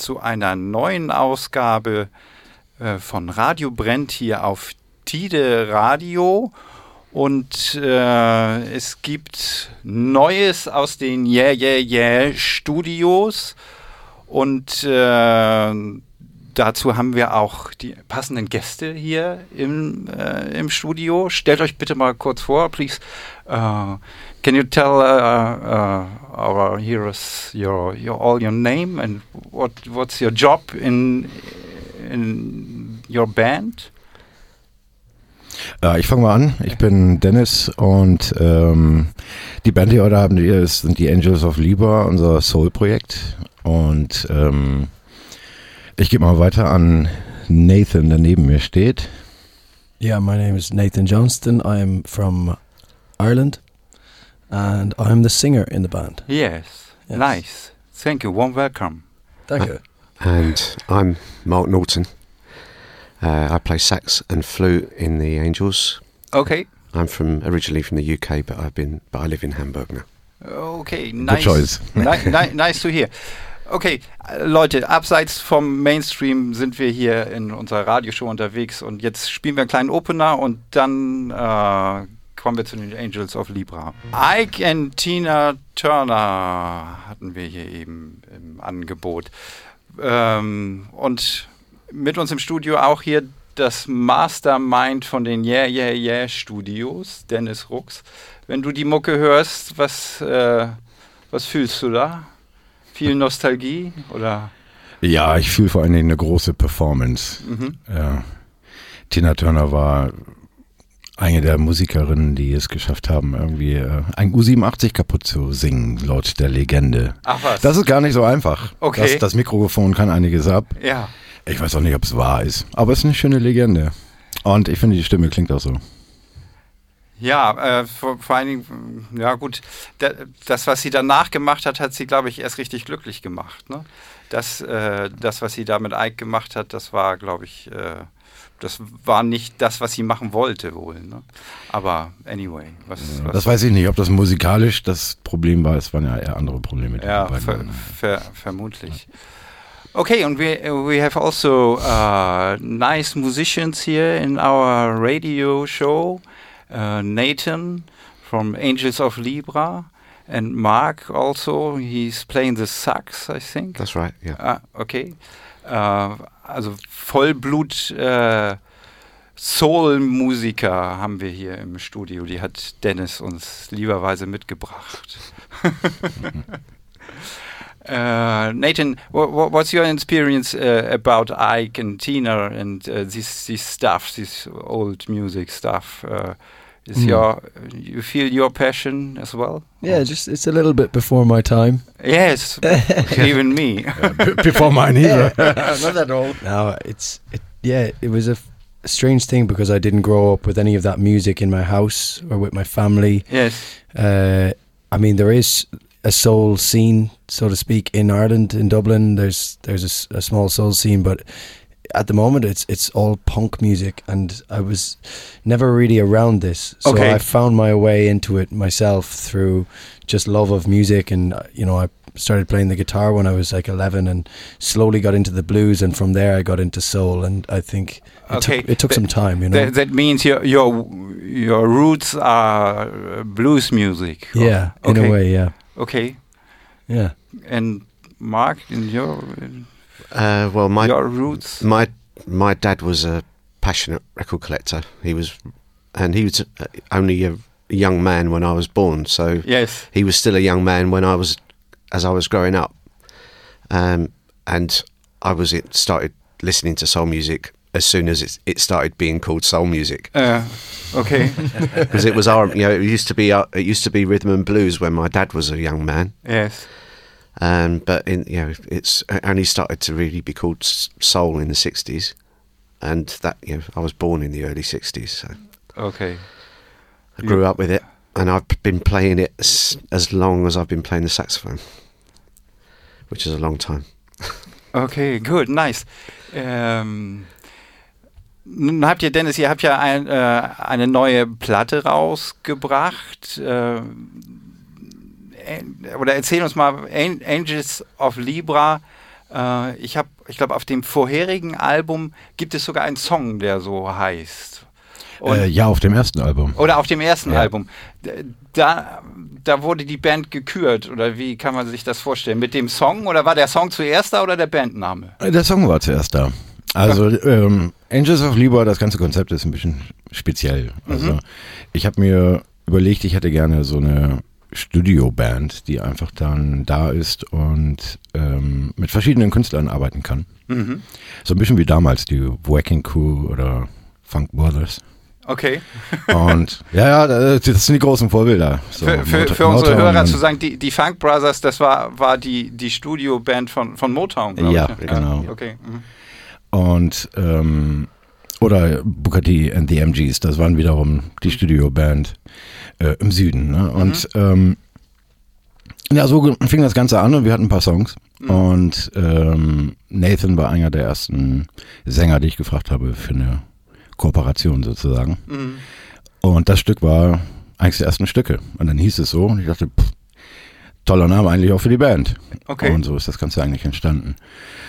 zu einer neuen Ausgabe äh, von Radio Brennt hier auf Tide Radio. Und äh, es gibt Neues aus den Yeah Yeah Yeah Studios. Und äh, dazu haben wir auch die passenden Gäste hier im, äh, im Studio. Stellt euch bitte mal kurz vor, please. Uh, can you tell uh, uh, our heroes your, your all your name and what what's your job in in your band? Ja, ich fange mal an. Ich bin Dennis und ähm, die Band, die heute haben wir, sind die Angels of Libra, unser Soul-Projekt. Und ähm, ich gebe mal weiter an Nathan, der neben mir steht. Yeah, my name is Nathan Johnston. I'm from Ireland and I'm the singer in the band. Yes, Yes. nice. Thank you. Warm welcome. Thank you. And I'm Mark Norton. Uh, I play sax and flute in the Angels. Okay. I'm from originally from the UK, but I've been but I live in Hamburg now. Okay, nice. choice. ni ni nice to hear. Okay, äh, Leute, abseits vom Mainstream sind wir hier in unserer Radioshow unterwegs und jetzt spielen wir einen kleinen Opener und dann äh, kommen wir zu den Angels of Libra. Ike und Tina Turner hatten wir hier eben im Angebot. Ähm, und mit uns im Studio auch hier das Mastermind von den Yeah Yeah Yeah Studios, Dennis Rux. Wenn du die Mucke hörst, was, äh, was fühlst du da? Viel Nostalgie oder? Ja, ich fühle vor allen Dingen eine große Performance. Mhm. Ja. Tina Turner war eine der Musikerinnen, die es geschafft haben, irgendwie äh, ein U87 kaputt zu singen, laut der Legende. Ach was? Das ist gar nicht so einfach. Okay. Das, das Mikrofon kann einiges ab. ja. Ich weiß auch nicht, ob es wahr ist, aber es ist eine schöne Legende. Und ich finde, die Stimme klingt auch so. Ja, äh, vor, vor allen Dingen, ja gut, da, das, was sie danach gemacht hat, hat sie, glaube ich, erst richtig glücklich gemacht. Ne? Das, äh, das, was sie da mit Ike gemacht hat, das war, glaube ich, äh, das war nicht das, was sie machen wollte wohl. Ne? Aber anyway, was, was Das weiß ich nicht, ob das musikalisch das Problem war. Es waren ja eher andere Probleme. Ja, ver ver vermutlich. Okay, and we we have also uh, nice musicians here in our radio show. Uh, Nathan from Angels of Libra, and Mark also. He's playing the sax, I think. That's right. Yeah. Ah, okay. Äh, also Vollblut äh, Soul-Musiker haben wir hier im Studio. Die hat Dennis uns lieberweise mitgebracht. Uh, Nathan, wha- wha- what's your experience uh, about Ike and Tina and uh, this this stuff, this old music stuff? Is Mm. your you feel your passion as well? Yeah, just it's a little bit before my time. Yes, even me. Before mine either. Not at all. No, it's it, yeah. It was a, f- a strange thing because I didn't grow up with any of that music in my house or with my family. yes. Uh, I mean, there is a soul scene, so to speak, in Ireland, in Dublin. There's there's a a, small soul scene, but at the moment it's it's all punk music, and I was never really around this, so Okay. I found my way into it myself through just love of music, and uh, you know I started playing the guitar when I was like 11, and slowly got into the blues, and from there I got into soul, and I think it Okay, took, it took but some time, you know. That, that means your your your roots are blues music. yeah, in okay. a way, yeah, Okay. yeah. And Mark, in your Uh, well, my your roots. my my dad was a passionate record collector. He was, and he was uh, only a young man when I was born. So Yes. he was still a young man when I was, as I was growing up, um, and I was it started listening to soul music as soon as it, it started being called soul music Uh, okay. because it was our you know it used to be uh, it used to be rhythm and blues when my dad was a young man yes. Um, but in you know it's only started to really be called soul in the 60s and that you know I was born in the early 60s so Okay. I grew up with it and I've been playing it as, as long as I've been playing the saxophone which is a long time Okay, good, nice. Ähm, nun habt ihr, Dennis, ihr habt ja ein, äh, eine neue Platte rausgebracht. Äh, oder erzähl uns mal, An- Angels of Libra. Äh, ich habe, ich glaube, auf dem vorherigen Album gibt es sogar einen Song, der so heißt. Äh, ja, auf dem ersten Album. Oder auf dem ersten Ja. Album. Da, da wurde die Band gekürt. Oder wie kann man sich das vorstellen? Mit dem Song? Oder war der Song zuerst da oder der Bandname? Der Song war zuerst da. Also ähm, Angels of Libra, das ganze Konzept ist ein bisschen speziell. Also ich habe mir überlegt, ich hätte gerne so eine Studioband, die einfach dann da ist und ähm, mit verschiedenen Künstlern arbeiten kann. Mhm. So ein bisschen wie damals die Whacking Crew oder Funk Brothers. Okay. Und ja, ja, das sind die großen Vorbilder. So, für für, Mot- für unsere Motown Hörer zu sagen, die, die Funk Brothers, das war, war die, die Studioband von, von Motown, glaub Ja, ich. ne? genau. Okay. Mhm. Und ähm, oder Booker T and the MGs, das waren wiederum die Studioband äh, im Süden. Ne? Und ähm, ja, so fing das Ganze an und wir hatten ein paar Songs. Und ähm, Nathan war einer der ersten Sänger, die ich gefragt habe für eine Kooperation sozusagen. Mhm. Und das Stück war eines der ersten Stücke. Und dann hieß es so, und ich dachte, pff, toller Name eigentlich auch für die Band. Okay. Und so ist das Ganze eigentlich entstanden.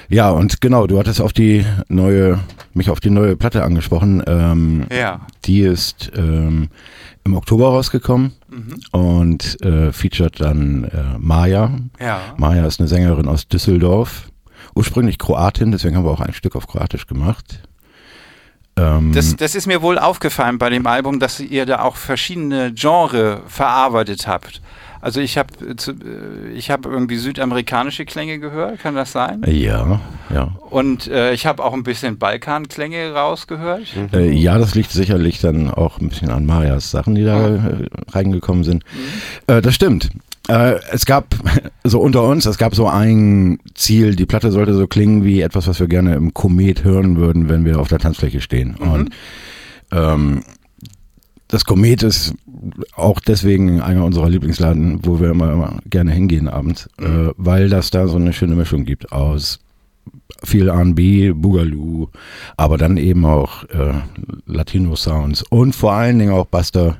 Ja, und genau, du hattest auf die neue, mich auf die neue Platte angesprochen. Ähm, Ja. Die ist ähm, im Oktober rausgekommen Mhm. und äh, featuret dann äh, Maja. Ja. Maja ist eine Sängerin aus Düsseldorf, ursprünglich Kroatin, deswegen haben wir auch ein Stück auf Kroatisch gemacht. Ähm, Das, das ist mir wohl aufgefallen bei dem Album, dass ihr da auch verschiedene Genre verarbeitet habt. Also ich habe ich hab irgendwie südamerikanische Klänge gehört, kann das sein? ja, ja. Und äh, ich habe auch ein bisschen Balkanklänge rausgehört. Äh, ja, das liegt sicherlich dann auch ein bisschen an Marias Sachen, die da äh, reingekommen sind. Äh, das stimmt. Äh, es gab, so unter uns, es gab so ein Ziel, die Platte sollte so klingen wie etwas, was wir gerne im Komet hören würden, wenn wir auf der Tanzfläche stehen. Und ähm, das Komet ist auch deswegen einer unserer Lieblingsladen, wo wir immer, immer gerne hingehen abends, äh, weil das da so eine schöne Mischung gibt aus viel R&B, Boogaloo, aber dann eben auch äh, Latino-Sounds und vor allen Dingen auch Buster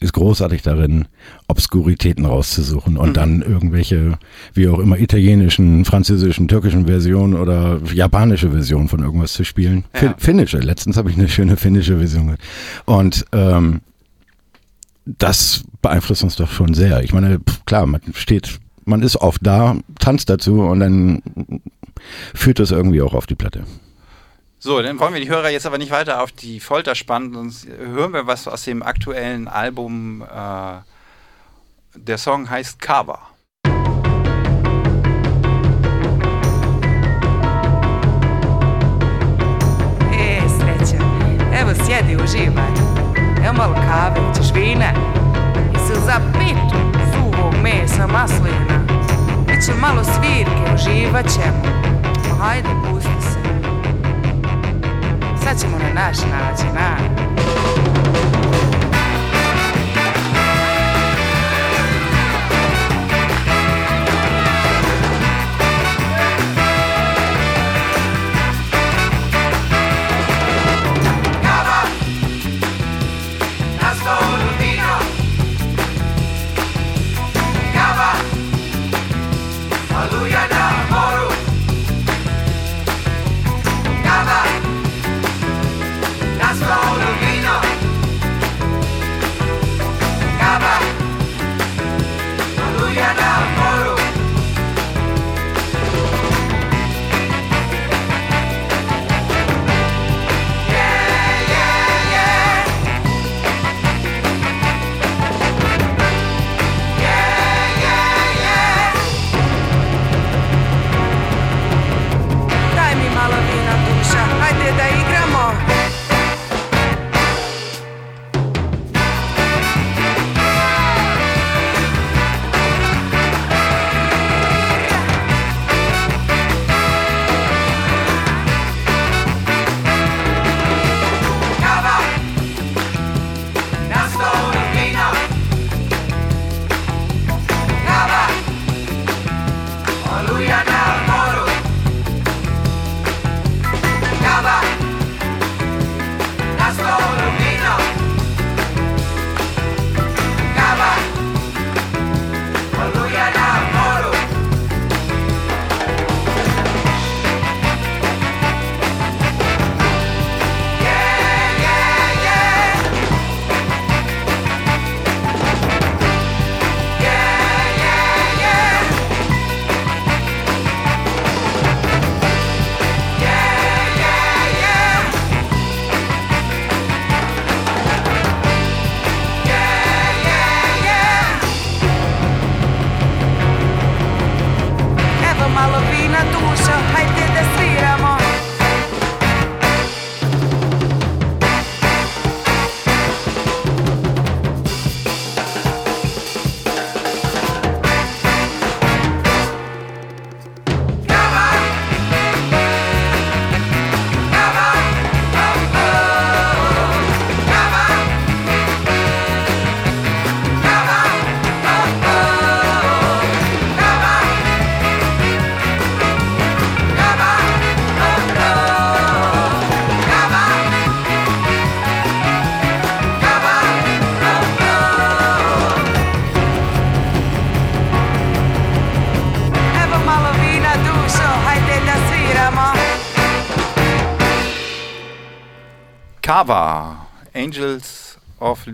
ist großartig darin, Obskuritäten rauszusuchen und dann irgendwelche, wie auch immer, italienischen, französischen, türkischen Versionen oder japanische Versionen von irgendwas zu spielen. Ja. Fin- Finnische, letztens habe ich eine schöne finnische Version gehört. Und ähm, das beeinflusst uns doch schon sehr. Ich meine, pff, klar, man steht, man ist oft da, tanzt dazu und dann führt das irgendwie auch auf die Platte. So, dann wollen wir die Hörer jetzt aber nicht weiter auf die Folter spannen, sonst hören wir was aus dem aktuellen Album. Äh, der Song heißt Cover. E, sreća. Evo, sjedi, uživaj. Evo malo kave, ćeš vina. Jesi li za pitu suvog mesa, maslina? Biće malo svirke, uživat ćemo. Ma hajde, pusti se. Sad ćemo na naš način, a?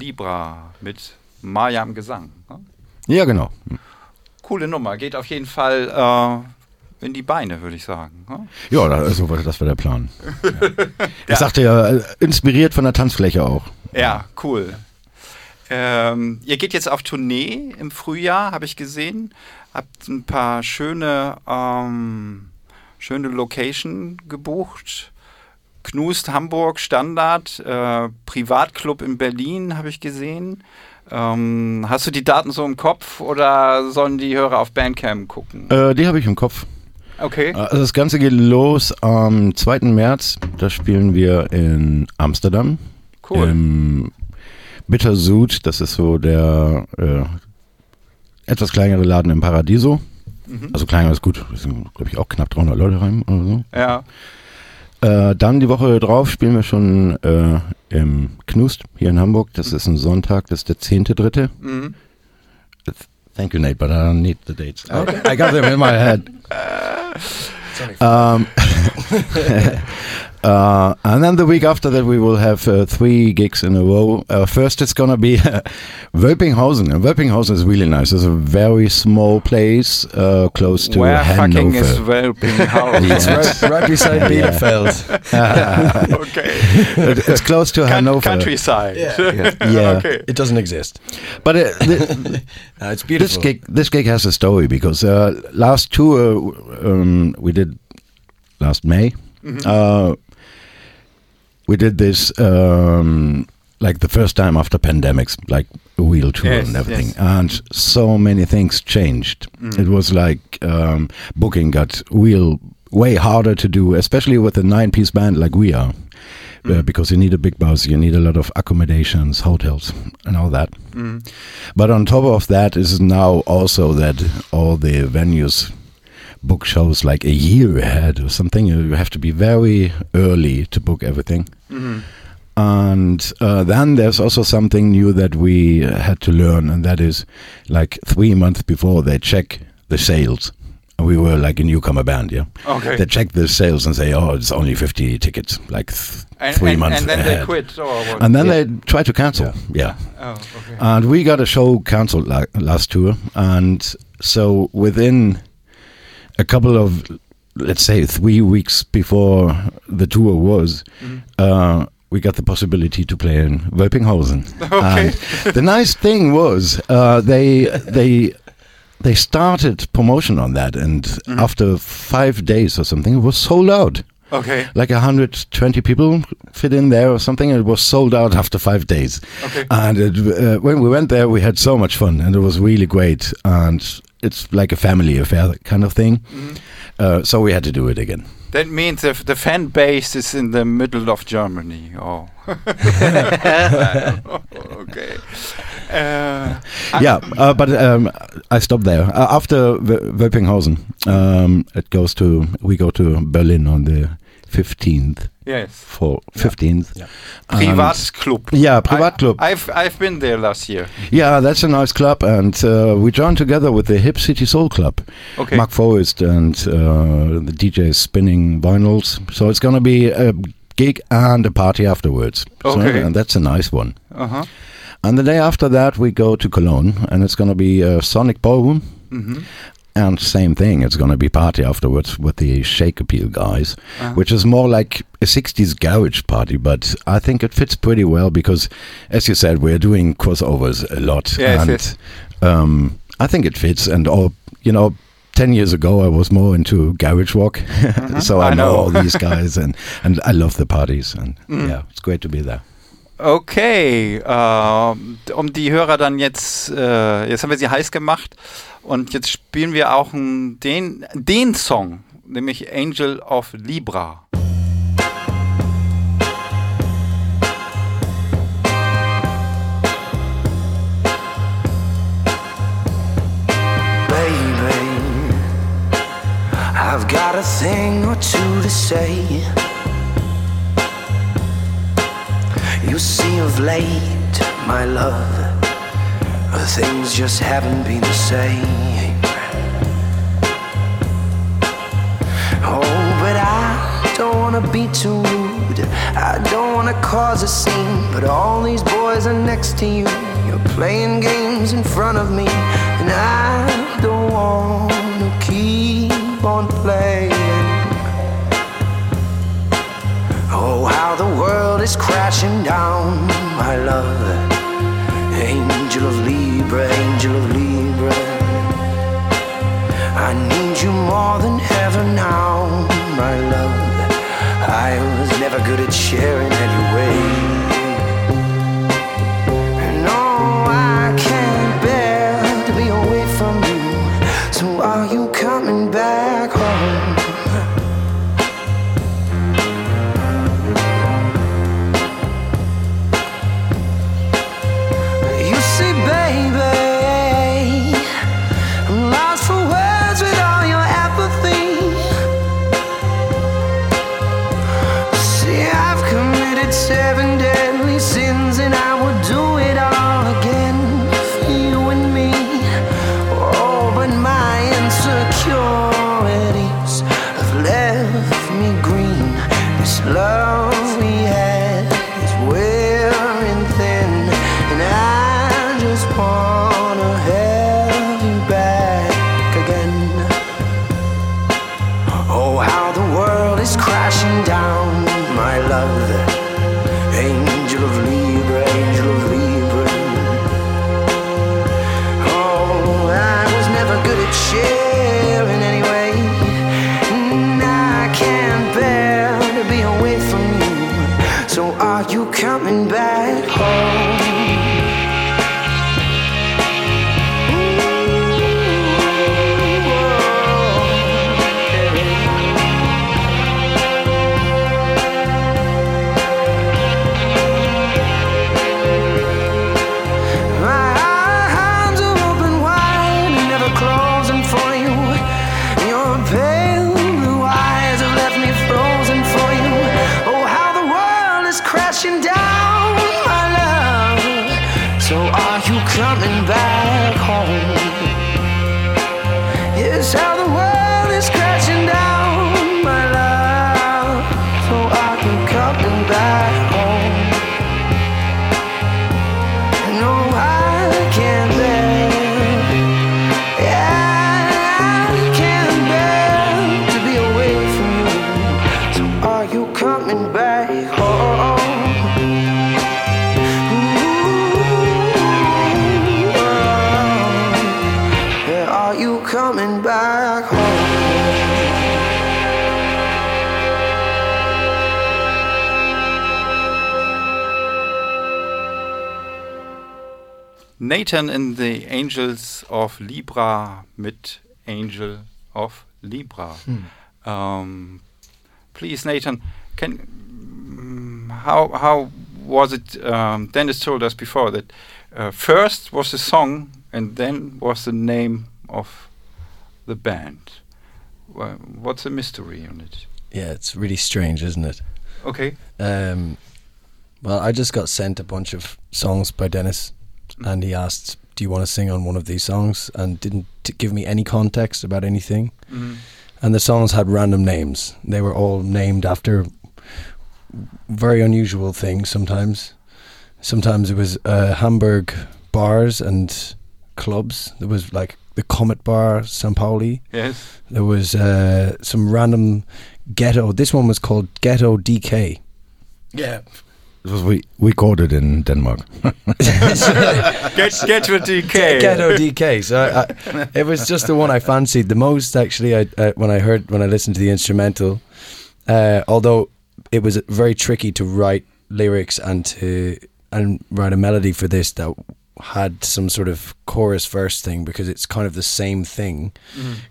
Libra mit Maya am Gesang. ne? Ja, genau. Coole Nummer, geht auf jeden Fall äh, in die Beine, würde ich sagen. ne? Ja, also, das war der Plan. Ja. Ich sagte ja, äh, inspiriert von der Tanzfläche auch. Ja, cool. Ähm, ihr geht jetzt auf Tournee im Frühjahr, habe ich gesehen. Habt ein paar schöne, ähm, schöne Location gebucht. Knust Hamburg Standard, äh, Privatclub in Berlin habe ich gesehen. Ähm, hast du die Daten so im Kopf oder sollen die Hörer auf Bandcamp gucken? Äh, die habe ich im Kopf. Okay. Also das Ganze geht los am 2. März. Da spielen wir in Amsterdam. Cool. Im Bittersud, das ist so der äh, etwas kleinere Laden im Paradiso. Mhm. Also kleiner ist gut. Es sind, glaube ich, auch knapp 300 Leute rein oder so. Ja. Äh, dann die Woche drauf spielen wir schon äh, im Knust hier in Hamburg. Das ist ein Sonntag, das ist der 10.3. Mhm. Thank you, Nate, but I don't need the dates. I got them in my head. Um, uh, and then the week after that, we will have uh, three gigs in a row. Uh, first, it's gonna be Wölpinghausen. And Wölpinghausen is really nice. It's a very small place uh, close to Where fucking is Hanover. It's right, right beside Yeah. Bielefeld. okay. It- it's close to Coun- Hanover. countryside. Yeah. Yeah. okay. It doesn't exist. But uh, th- Uh, it's this beautiful. gig, this gig has a story because uh, last tour um, we did last May. Uh, we did this um, like the first time after pandemics, like a wheel tour Yes, and everything, yes. and so many things changed. It was like um, booking got real way harder to do, especially with a nine-piece band like we are. Uh, because you need a big bus, you need a lot of accommodations, hotels, and all that. Mm. But on top of that is now also that all the venues book shows like a year ahead or something. You have to be very early to book everything. Mhm. And uh, then there's also something new that we had to learn, and that is like three months before they check the sales. We were like a newcomer band, yeah. Okay. They check the sales and say, oh, it's only 50 tickets, like th- and, three and, months and then ahead. they quit? And then Yeah. they try to cancel, yeah. oh, okay. And we got a show cancelled la- last tour, and so within a couple of, let's say, three weeks before the tour was, Mhm. uh, we got the possibility to play in Wölpinghausen. Okay. And the nice thing was uh, they they they started promotion on that, and Mhm. after five days or something, it was sold out. okay. Like 120 people fit in there or something, and it was sold out after five days. Okay. And it, uh, when we went there, we had so much fun, and it was really great. And it's like a family affair kind of thing. Mhm. Uh, so we had to do it again. That means the, the fan base is in the middle of Germany. Oh. okay. Uh, yeah, uh, but um, I stopped there uh, after w- Wölpinghausen. Um, it goes to we go to Berlin on the 15th Yes. for 15th. Yeah. And- Privatclub. Yeah, Privatclub. I, I've I've been there last year. Yeah, that's a nice club, and uh, we joined together with the Hip City Soul Club. Okay. Mark Forrest and uh, the DJ is spinning vinyls. So it's going to be a gig and a party afterwards. So, Okay. and that's a nice one. Uh huh. And the day after that, we go to Cologne, and it's going to be a Sonic Ballroom. hmm And same thing, it's going to be party afterwards with the Shake Appeal guys, Uh-huh. which is more like a 60s garage party, but I think it fits pretty well because, as you said, we're doing crossovers a lot. Yes, and yes. Um, I think it fits. And all, you know, 10 years ago, I was more into garage rock. so I, I know. know. all these guys and, and I love the parties. And Mm. yeah, it's great to be there. Okay, äh, um die Hörer dann jetzt, äh, jetzt haben wir sie heiß gemacht und jetzt spielen wir auch den, den Song, nämlich Angel of Libra. baby. I've got a thing or two to say. You see, of late, my love, things just haven't been the same. Oh, but I don't wanna be too rude. I don't wanna cause a scene, but all these boys are next to you. You're playing games in front of me, and I don't wanna keep on playing. Oh, how the world is crashing down, my love. Angel of Libra, angel of Libra. I need you more than ever now, my love. I was never good at sharing anyway. No, I can't bear to be away from you. So are you coming back This love Nathan in the Angels of Libra mit Angel of Libra. Um, please, Nathan, can mm, how how was it? Um, Dennis told us before that uh, first was the song and then was the name of the band. Well, what's the mystery on it? Yeah, it's really strange, isn't it? Okay. Um, well, I just got sent a bunch of songs by Dennis, and he asked, "Do you want to sing on one of these songs?" And didn't t- give me any context about anything. Mhm. And the songs had random names. They were all named after very unusual things. Sometimes, sometimes it was uh, Hamburg bars and clubs. There was like the Comet Bar, St. Pauli. Yes. There was uh, some random ghetto. This one was called Ghetto DK. Yeah. This was we we called it in Denmark. Get get to DK. Ghetto DK. So I, I, it was just the one I fancied the most. Actually, I, uh, when I heard when I listened to the instrumental, uh, although it was very tricky to write lyrics and to and write a melody for this that had some sort of chorus verse thing because it's kind of the same thing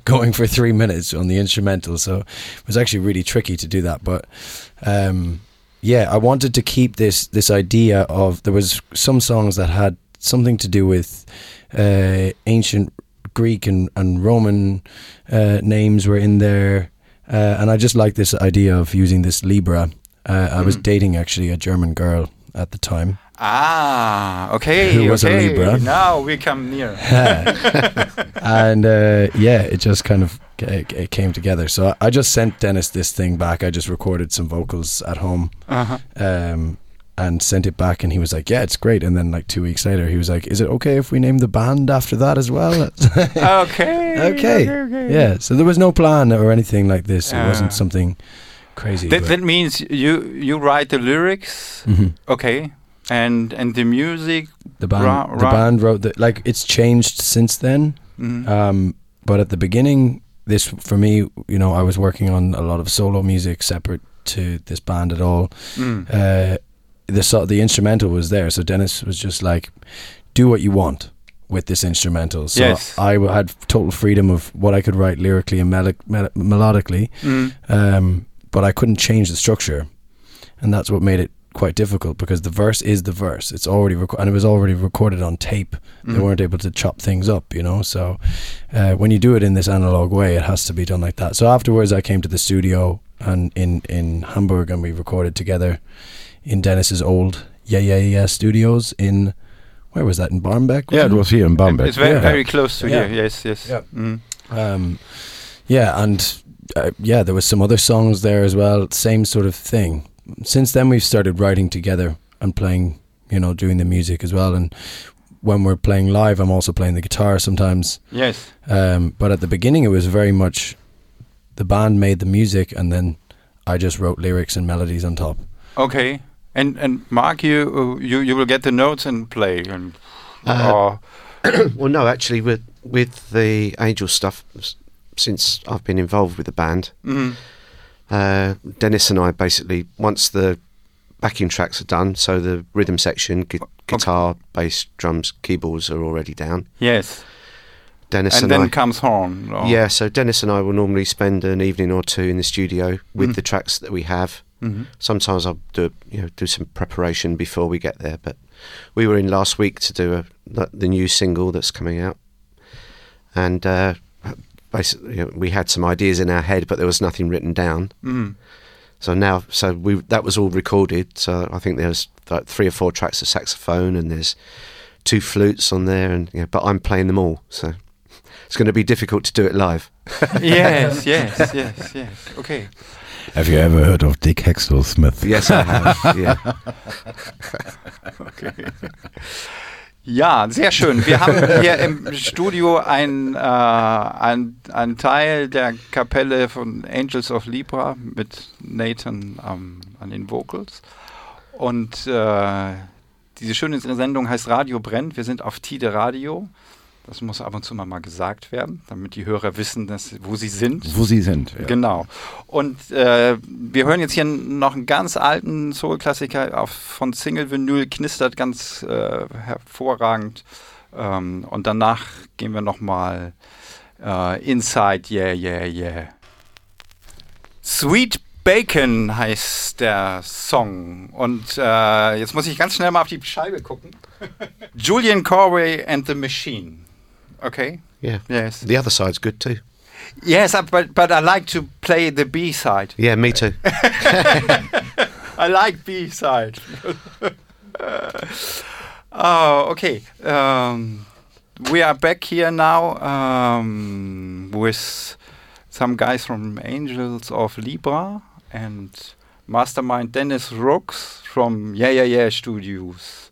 going for three minutes on the instrumental. So it was actually really tricky to do that. But um, yeah, I wanted to keep this this idea of there was some songs that had something to do with uh, ancient Greek and, and Roman uh, names were in there, uh, and I just like this idea of using this Libra. Uh, I was dating actually a German girl at the time. Ah, okay. Who was a okay. Libra? Now we come near. and uh, yeah, it just kind of ca- it came together. So I just sent Dennis this thing back. I just recorded some vocals at home, Uh-huh. um, and sent it back, and he was like, "Yeah, it's great." And then like two weeks later, he was like, "Is it okay if we name the band after that as well?" Okay. okay. Yeah. So there was no plan or anything like this. It Ah. wasn't something crazy. That, that means you you write the lyrics. Mhm. Okay. And and the music. the band, Ra- the ra- band wrote the like. It's changed since then. Mhm. Um, but at the beginning, this for me, you know, I was working on a lot of solo music separate to this band at all. Mm. Uh, the so- the instrumental was there, so Dennis was just like, "Do what you want with this instrumental." So Yes. I had total freedom of what I could write lyrically and melo- mel- melodically, Mm. um, but I couldn't change the structure, and that's what made it quite difficult because the verse is the verse. It's already rec- and it was already recorded on tape. They Mm. weren't able to chop things up, you know. So uh, when you do it in this analog way, it has to be done like that. So afterwards, I came to the studio and in in Hamburg, and we recorded together in Dennis's old Yeah Yeah Yeah studios in where was that in Barmbek? Yeah, it wasn't was here in Barmbek. It's very Yeah. very close to Yeah. here. Yes. Yes. Yeah. Mm. Um, yeah, and uh, yeah, there was some other songs there as well. Same sort of thing. Since then, we've started writing together and playing. You know, doing the music as well. And when we're playing live, I'm also playing the guitar sometimes. Yes. Um, but at the beginning, it was very much the band made the music, and then I just wrote lyrics and melodies on top. Okay. And and Mark, you uh, you you will get the notes and play and Uh, or well, no, actually, with with the Angel stuff, s- since I've been involved with the band, mm, uh, Dennis and I basically once the backing tracks are done, so the rhythm section, gu- guitar, bass, drums, keyboards are already down. yes. Dennis and and, then I, comes horn. or- yeah. So Dennis and I will normally spend an evening or two in the studio with Mm. the tracks that we have. Mhm. Sometimes I'll do you know do some preparation before we get there, but we were in last week to do a, the, the new single that's coming out, and uh, basically you know, we had some ideas in our head, but there was nothing written down. Mm. So now, so we that was all recorded. So I think there's like three or four tracks of saxophone, and there's two flutes on there, and you know, but I'm playing them all. So it's going to be difficult to do it live. yes, yes, yes, yes. Okay. Have you ever heard of Dick Heckstall-Smith? Yes, I have. yeah. Ja, sehr schön. Wir haben hier im Studio ein, äh, ein, ein Teil der Kapelle von Angels of Libra mit Nathan ähm, an den Vocals. Und äh, diese schöne Sendung heißt Radio brennt. Wir sind auf Tide Radio. Das muss ab und zu mal, mal gesagt werden, damit die Hörer wissen, dass, wo sie sind. Wo sie sind. Ja. Genau. Und äh, wir hören jetzt hier noch einen ganz alten Soul-Klassiker auf- von Single Vinyl, knistert ganz äh, hervorragend. Ähm, und danach gehen wir nochmal äh, Inside, yeah, yeah, yeah. Sweet Bacon heißt der Song. Und äh, jetzt muss ich ganz schnell mal auf die Scheibe gucken. Julian Corway and the Machine. Okay? Yeah. Yes. The other side's good too. Yes, uh, but but I like to play the B side. Yeah, me too. I like B side. oh, okay. Um, we are back here now um, with some guys from Angels of Libra and Mastermind Dennis Rooks from Yeah Yeah Yeah Studios.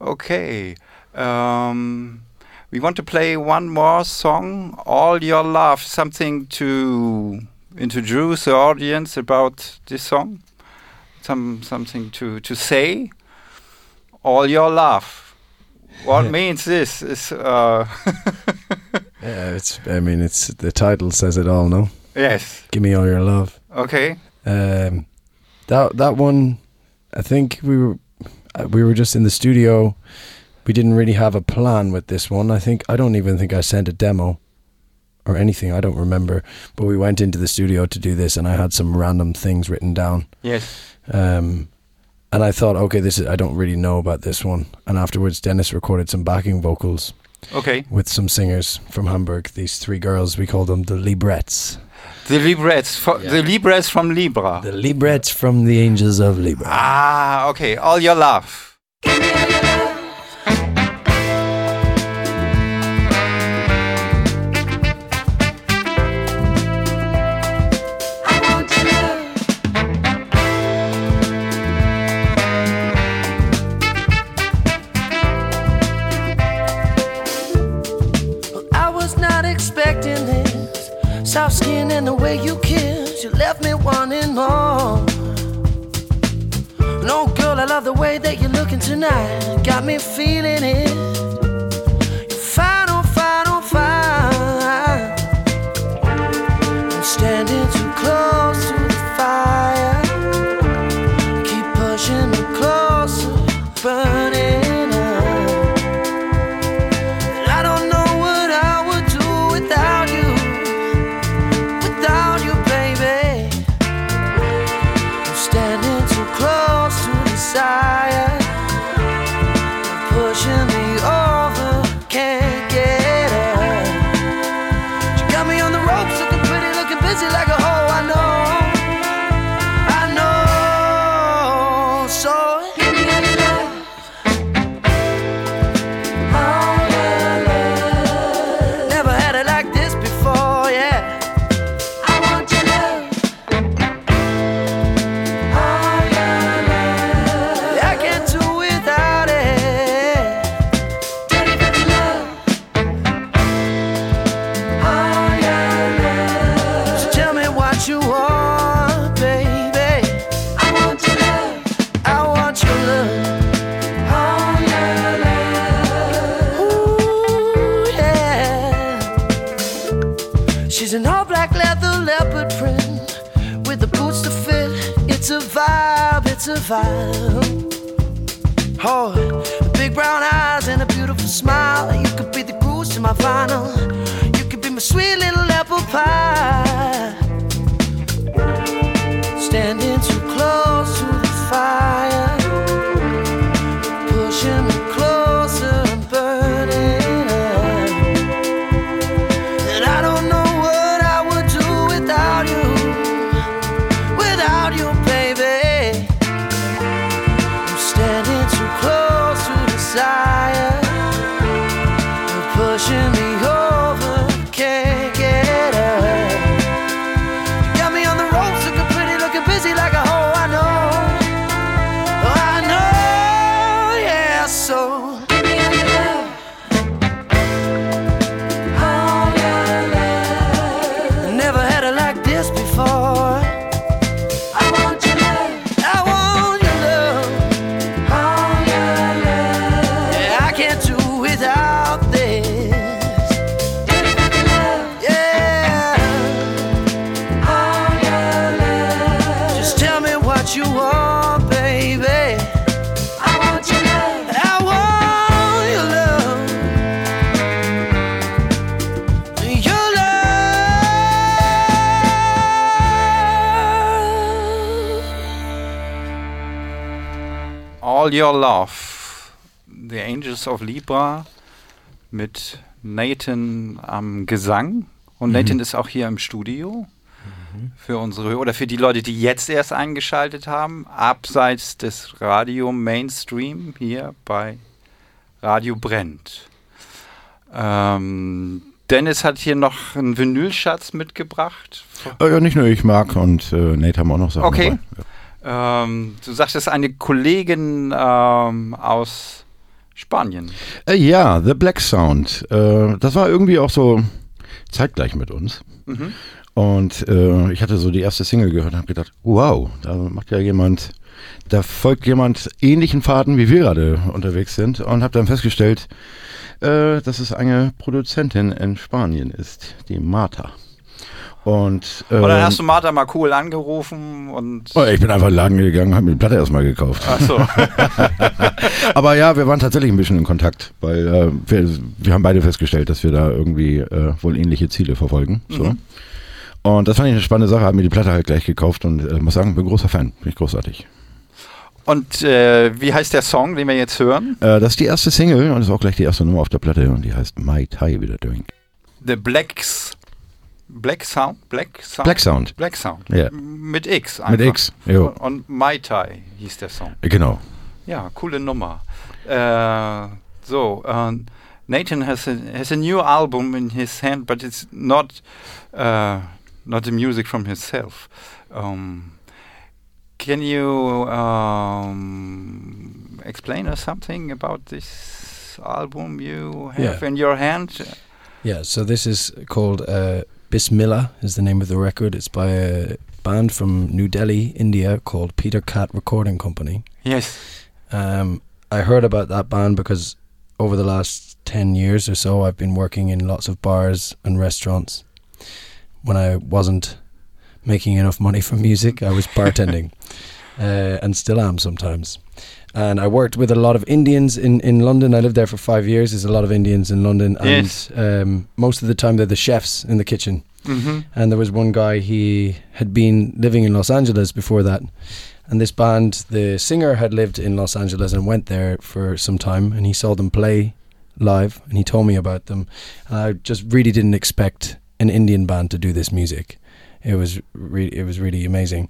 Okay. Um, we want to play one more song, All Your Love, something to introduce the audience about this song. Some something to, to say. All Your Love. What Yeah. means this? Is uh, Yeah, it's. I mean, it's the title says it all. No, yes. give me all your love. Okay. Um, that that one, I think we were uh, we were just in the studio. We didn't really have a plan with this one. I think I don't even think I sent a demo or anything. I don't remember. But we went into the studio to do this, and I had some random things written down. Yes. Um, and I thought, okay, this is I don't really know about this one. And afterwards, Dennis recorded some backing vocals Okay. with some singers from Hamburg. These three girls, we call them the Librettes. The Librettes. fo- The Librettes from Libra. The Librettes from the Angels of Libra. ah, okay. All Your Love. I want your love. Me feeling it. Your Love. The Angels of Libra mit Nathan am Gesang. Und Nathan ist auch hier im Studio. Für unsere oder für die Leute, die jetzt erst eingeschaltet haben, abseits des Radio Mainstream hier bei Radio Brennt. Ähm, Dennis hat hier noch einen Vinylschatz mitgebracht. Äh, ja, nicht nur ich mag und äh, Nate haben auch noch Sachen Okay. dabei. Ähm, du sagtest eine Kollegin ähm, aus Spanien. Äh, ja, The Black Sound. Äh, das war irgendwie auch so zeitgleich mit uns. Mhm. Und äh, ich hatte so die erste Single gehört und habe gedacht, wow, da macht ja jemand, da folgt jemand ähnlichen Faden, wie wir gerade unterwegs sind. Und habe dann festgestellt, äh, dass es eine Produzentin in Spanien ist, die Marta. Und äh, Und dann hast du Martha mal cool angerufen und. oh, ich bin einfach in den Laden gegangen, habe mir die Platte erstmal gekauft. Ach so. Aber ja, wir waren tatsächlich ein bisschen in Kontakt, weil äh, wir, wir haben beide festgestellt, dass wir da irgendwie äh, wohl ähnliche Ziele verfolgen. So. Mhm. Und das fand ich eine spannende Sache, habe mir die Platte halt gleich gekauft und äh, muss sagen, bin großer Fan, bin ich großartig. Und äh, wie heißt der Song, den wir jetzt hören? Äh, das ist die erste Single und ist auch gleich die erste Nummer auf der Platte und die heißt My Thai wieder Drink. The Blacks. Black Sound? Black Sound? Black Sound. Black Sound. Ja. Mit X. Mit einfach. X, jo. Und Mai Tai hieß der Song. Genau. Ja, coole Nummer. Äh, so, äh, Nathan has a, has a new album in his hand, but it's not uh, not the music from himself. Um, can you um, explain us something about this album you have Yeah. in your hand? Yeah, so this is called uh, Bismillah is the name of the record. It's by a band from New Delhi, India, called Peter Cat Recording Company. Yes. Um, I heard about that band because over the last 10 years or so, I've been working in lots of bars and restaurants. When I wasn't making enough money from music, I was bartending uh, and still am sometimes. And I worked with a lot of Indians in, in London. I lived there for five years. There's a lot of Indians in London. And Yes. um, most of the time, they're the chefs in the kitchen. hmm And there was one guy, he had been living in Los Angeles before that. And this band, the singer had lived in Los Angeles and went there for some time. And he saw them play live and he told me about them. And I just really didn't expect an Indian band to do this music. It was, re- it was really amazing.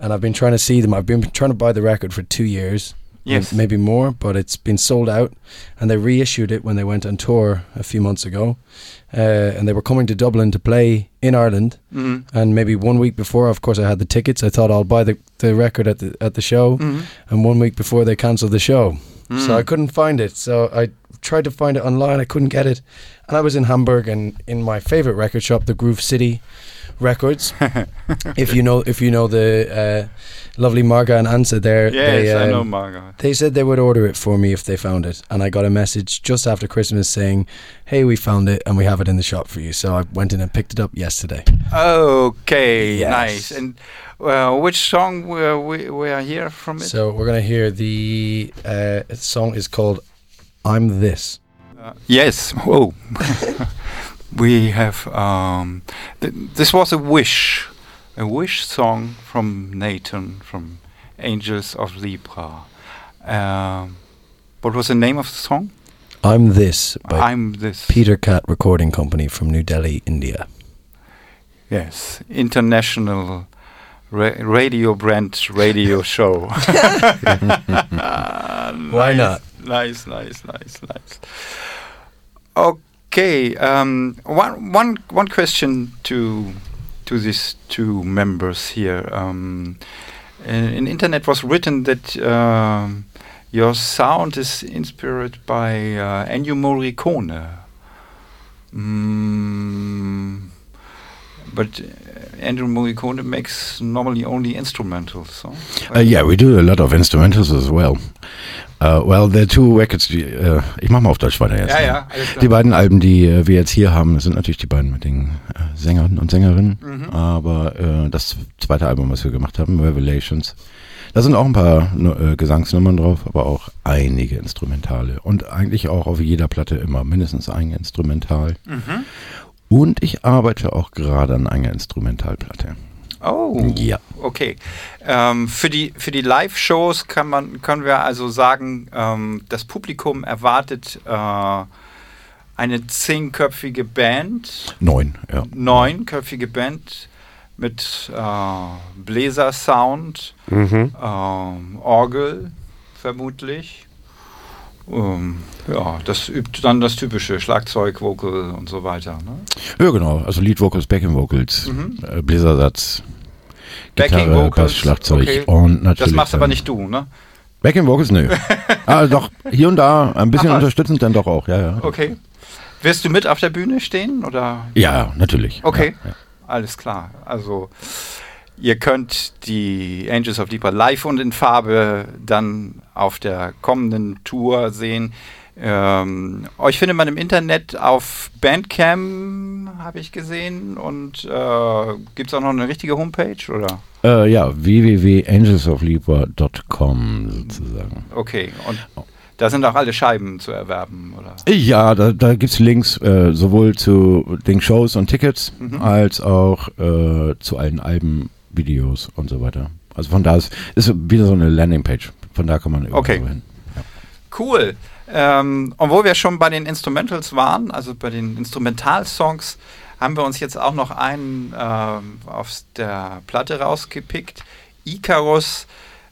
And I've been trying to see them. I've been trying to buy the record for two years. Yes. Maybe more, but it's been sold out. And they reissued it when they went on tour a few months ago. Uh, and they were coming to Dublin to play in Ireland. hmm And maybe one week before, of course, I had the tickets. I thought I'll buy the, the record at the at the show. hmm And one week before, they cancelled the show, Mm. so I couldn't find it. So I tried to find it online. I couldn't get it. And I was in Hamburg and in my favorite record shop, the Groove City Records. if you know, if you know the uh, lovely Marga and Ansa there, Yes, they, I um, know Margot. they said they would order it for me if they found it, and I got a message just after Christmas saying, "Hey, we found it and we have it in the shop for you." So I went in and picked it up yesterday. Okay, Yes. nice. And uh, which song were we are here from it? So we're gonna hear the uh, song is called "I'm This." Uh, yes. Whoa. we have. Um, th- this was a wish, a wish song from Nathan from Angels of Libra. Um, what was the name of the song? "I'm This" by I'm this. Peter Cat Recording Company from New Delhi, India. Yes, international ra- radio Brennt radio show. Why not? Nice, nice, nice, nice. Okay, um, one, one, one question to to these two members here. Um, in, in internet was written that um, your sound is inspired by uh, Ennio Morricone. Mm, but uh, Ennio Morricone makes normally only instrumentals. So Uh, yeah, we do a lot of instrumentals as well. Uh, well, the two records, die, äh, ich mach mal auf Deutsch weiter jetzt. Ja, ne? ja, alles klar. Die beiden Alben, die äh, wir jetzt hier haben, sind natürlich die beiden mit den Sängern und Sängerinnen. Mhm. Aber das zweite Album, was wir gemacht haben, Revelations, da sind auch ein paar äh, Gesangsnummern drauf, aber auch einige Instrumentale. Und eigentlich auch auf jeder Platte immer mindestens ein Instrumental. Mhm. Und ich arbeite auch gerade an einer Instrumentalplatte. Oh, Ja. okay. Ähm, für die, für die Live-Shows kann man, können wir also sagen, ähm, das Publikum erwartet äh, eine zehnköpfige Band, Neun, ja. neunköpfige Band mit äh, Bläsersound, Mhm. ähm, Orgel vermutlich. Ähm, ja, das übt dann das typische Schlagzeug, Vocal und so weiter. Ne? Ja, genau. Also Lead Vocals, Backing Vocals, Mhm. äh, Bläsersatz, Backing Gitarre, Vocals, Bass, Schlagzeug okay. und natürlich. Das machst aber nicht du, ne? Backing Vocals, nö. ah, doch, hier und da ein bisschen Ach, unterstützend dann doch auch, ja, ja. Okay. Wirst du mit auf der Bühne stehen oder? Ja, ja, natürlich. Okay. Ja, ja. Alles klar. Also ihr könnt die Angels of Libra live und in Farbe dann auf der kommenden Tour sehen. Ähm, euch findet man im Internet auf Bandcamp, habe ich gesehen. Und äh, gibt es auch noch eine richtige Homepage? Oder? Äh, ja, www.angelsoflibra.com sozusagen. Okay. Und da sind auch alle Scheiben zu erwerben, oder? Ja, da, da gibt es Links äh, sowohl zu den Shows und Tickets Mhm. als auch äh, zu allen Alben, Videos und so weiter. Also von da ist, ist wieder so eine Landingpage. Von da kann man irgendwo Okay. hin. Cool. Ähm, und wo wir schon bei den Instrumentals waren, also bei den Instrumentalsongs, haben wir uns jetzt auch noch einen ähm, aus der Platte rausgepickt. Icarus.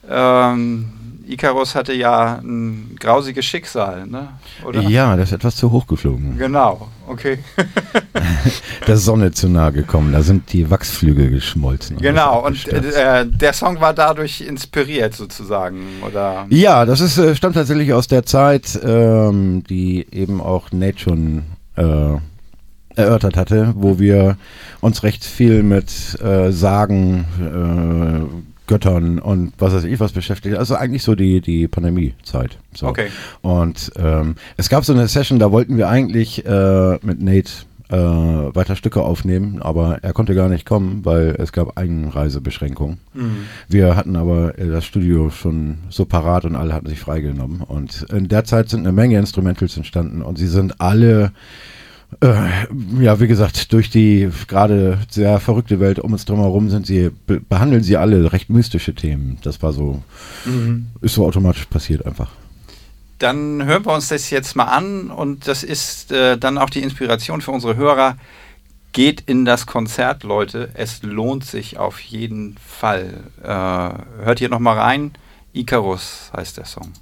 Ähm, Icarus hatte ja ein grausiges Schicksal, ne? Oder? Ja, das ist etwas zu hoch geflogen. Genau, okay. Der Sonne zu nahe gekommen. Da sind die Wachsflügel geschmolzen. genau, und abgestürzt. äh, der Song war dadurch inspiriert sozusagen, oder? Ja, das ist, äh, stammt tatsächlich aus der Zeit, ähm, die eben auch Nate schon äh, erörtert hatte, wo wir uns recht viel mit äh, Sagen, äh, Göttern und was weiß ich was beschäftigt. Also eigentlich so die, die Pandemiezeit. So. Okay. Und ähm, es gab so eine Session, da wollten wir eigentlich äh, mit Nate äh, weiter Stücke aufnehmen, aber er konnte gar nicht kommen, weil es gab Einreisebeschränkungen. Wir hatten aber äh, das Studio schon so parat und alle hatten sich freigenommen. Und in der Zeit sind eine Menge Instrumentals entstanden und sie sind alle ja, wie gesagt, durch die gerade sehr verrückte Welt um uns drumherum sind sie, be behandeln sie alle recht mystische Themen. Das war so, ist so automatisch passiert einfach. Dann hören wir uns das jetzt mal an und das ist äh, dann auch die Inspiration für unsere Hörer. Geht in das Konzert, Leute. Es lohnt sich auf jeden Fall. Äh, hört hier nochmal rein. Icarus heißt der Song.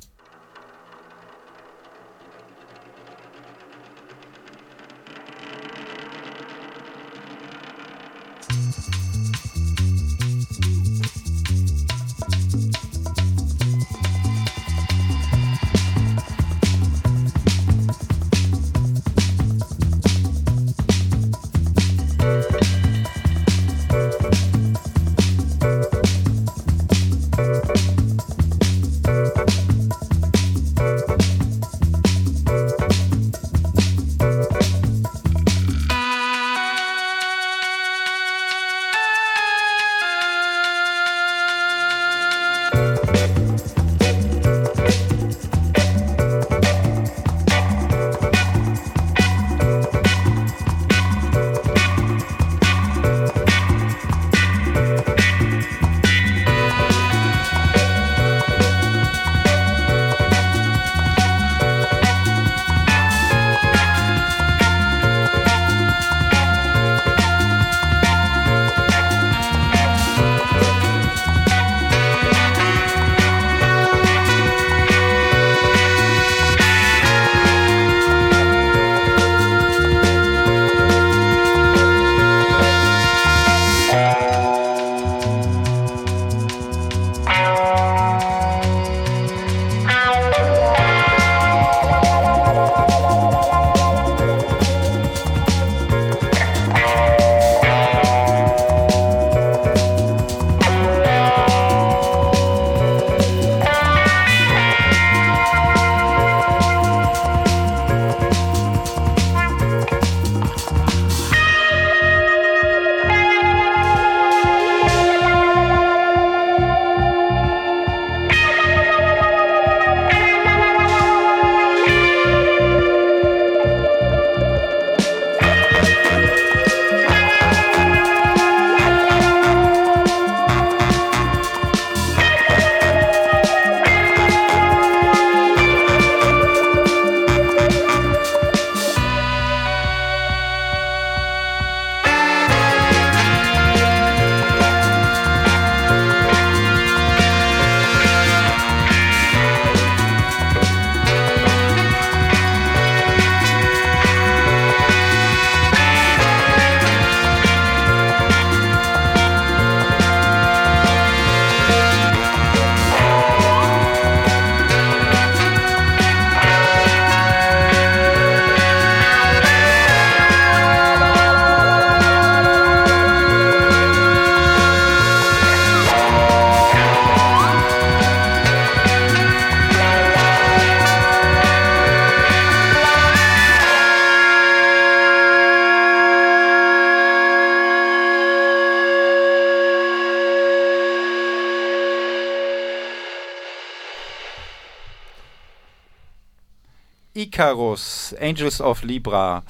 Icarus, Angels of Libra.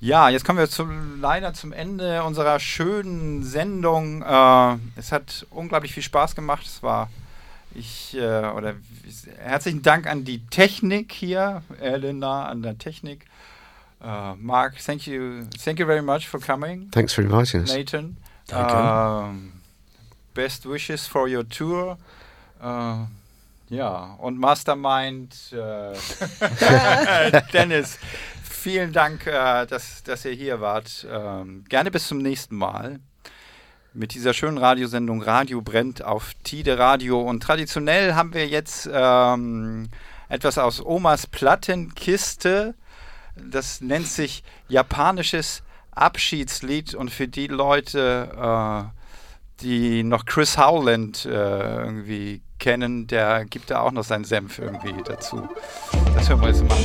Ja, jetzt kommen wir zum, leider zum Ende unserer schönen Sendung. Äh, es hat unglaublich viel Spaß gemacht. Es war ich äh, oder herzlichen Dank an die Technik hier, Elena an der Technik. Uh, Mark, thank you, thank you very much for coming. Thanks for inviting us. Nathan, Danke. um, best wishes for your tour. Uh, ja, und Mastermind äh, Dennis, vielen Dank, äh, dass, dass ihr hier wart. Ähm, gerne bis zum nächsten Mal mit dieser schönen Radiosendung Radio brennt auf Tide Radio. Und traditionell haben wir jetzt ähm, etwas aus Omas Plattenkiste. Das nennt sich japanisches Abschiedslied und für die Leute, äh, die noch Chris Howland äh, irgendwie kennen, der gibt da auch noch seinen Senf irgendwie dazu. Das hören wir jetzt mal.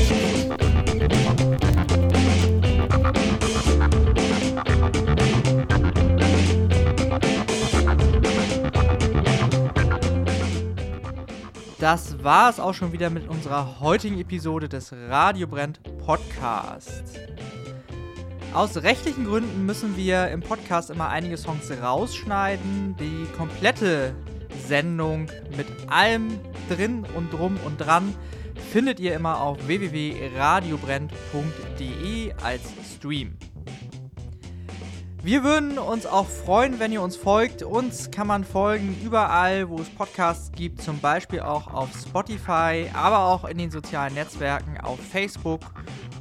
Das war es auch schon wieder mit unserer heutigen Episode des Radio Brennt Podcasts. Aus rechtlichen Gründen müssen wir im Podcast immer einige Songs rausschneiden. Die komplette Sendung mit allem drin und drum und dran findet ihr immer auf www.radiobrennt.de als Stream. Wir würden uns auch freuen, wenn ihr uns folgt. Uns kann man folgen überall, wo es Podcasts gibt, zum Beispiel auch auf Spotify, aber auch in den sozialen Netzwerken auf Facebook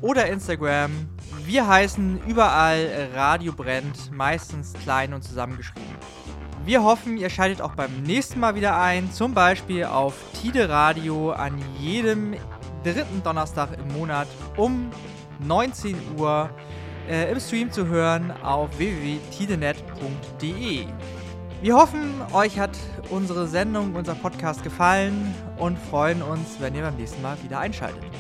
oder Instagram. Wir heißen überall Radio Brennt, meistens klein und zusammengeschrieben. Wir hoffen, ihr schaltet auch beim nächsten Mal wieder ein, zum Beispiel auf Tide Radio an jedem dritten Donnerstag im Monat um 19 Uhr äh, im Stream zu hören auf www.tidenet.de. Wir hoffen, euch hat unsere Sendung, unser Podcast gefallen und freuen uns, wenn ihr beim nächsten Mal wieder einschaltet.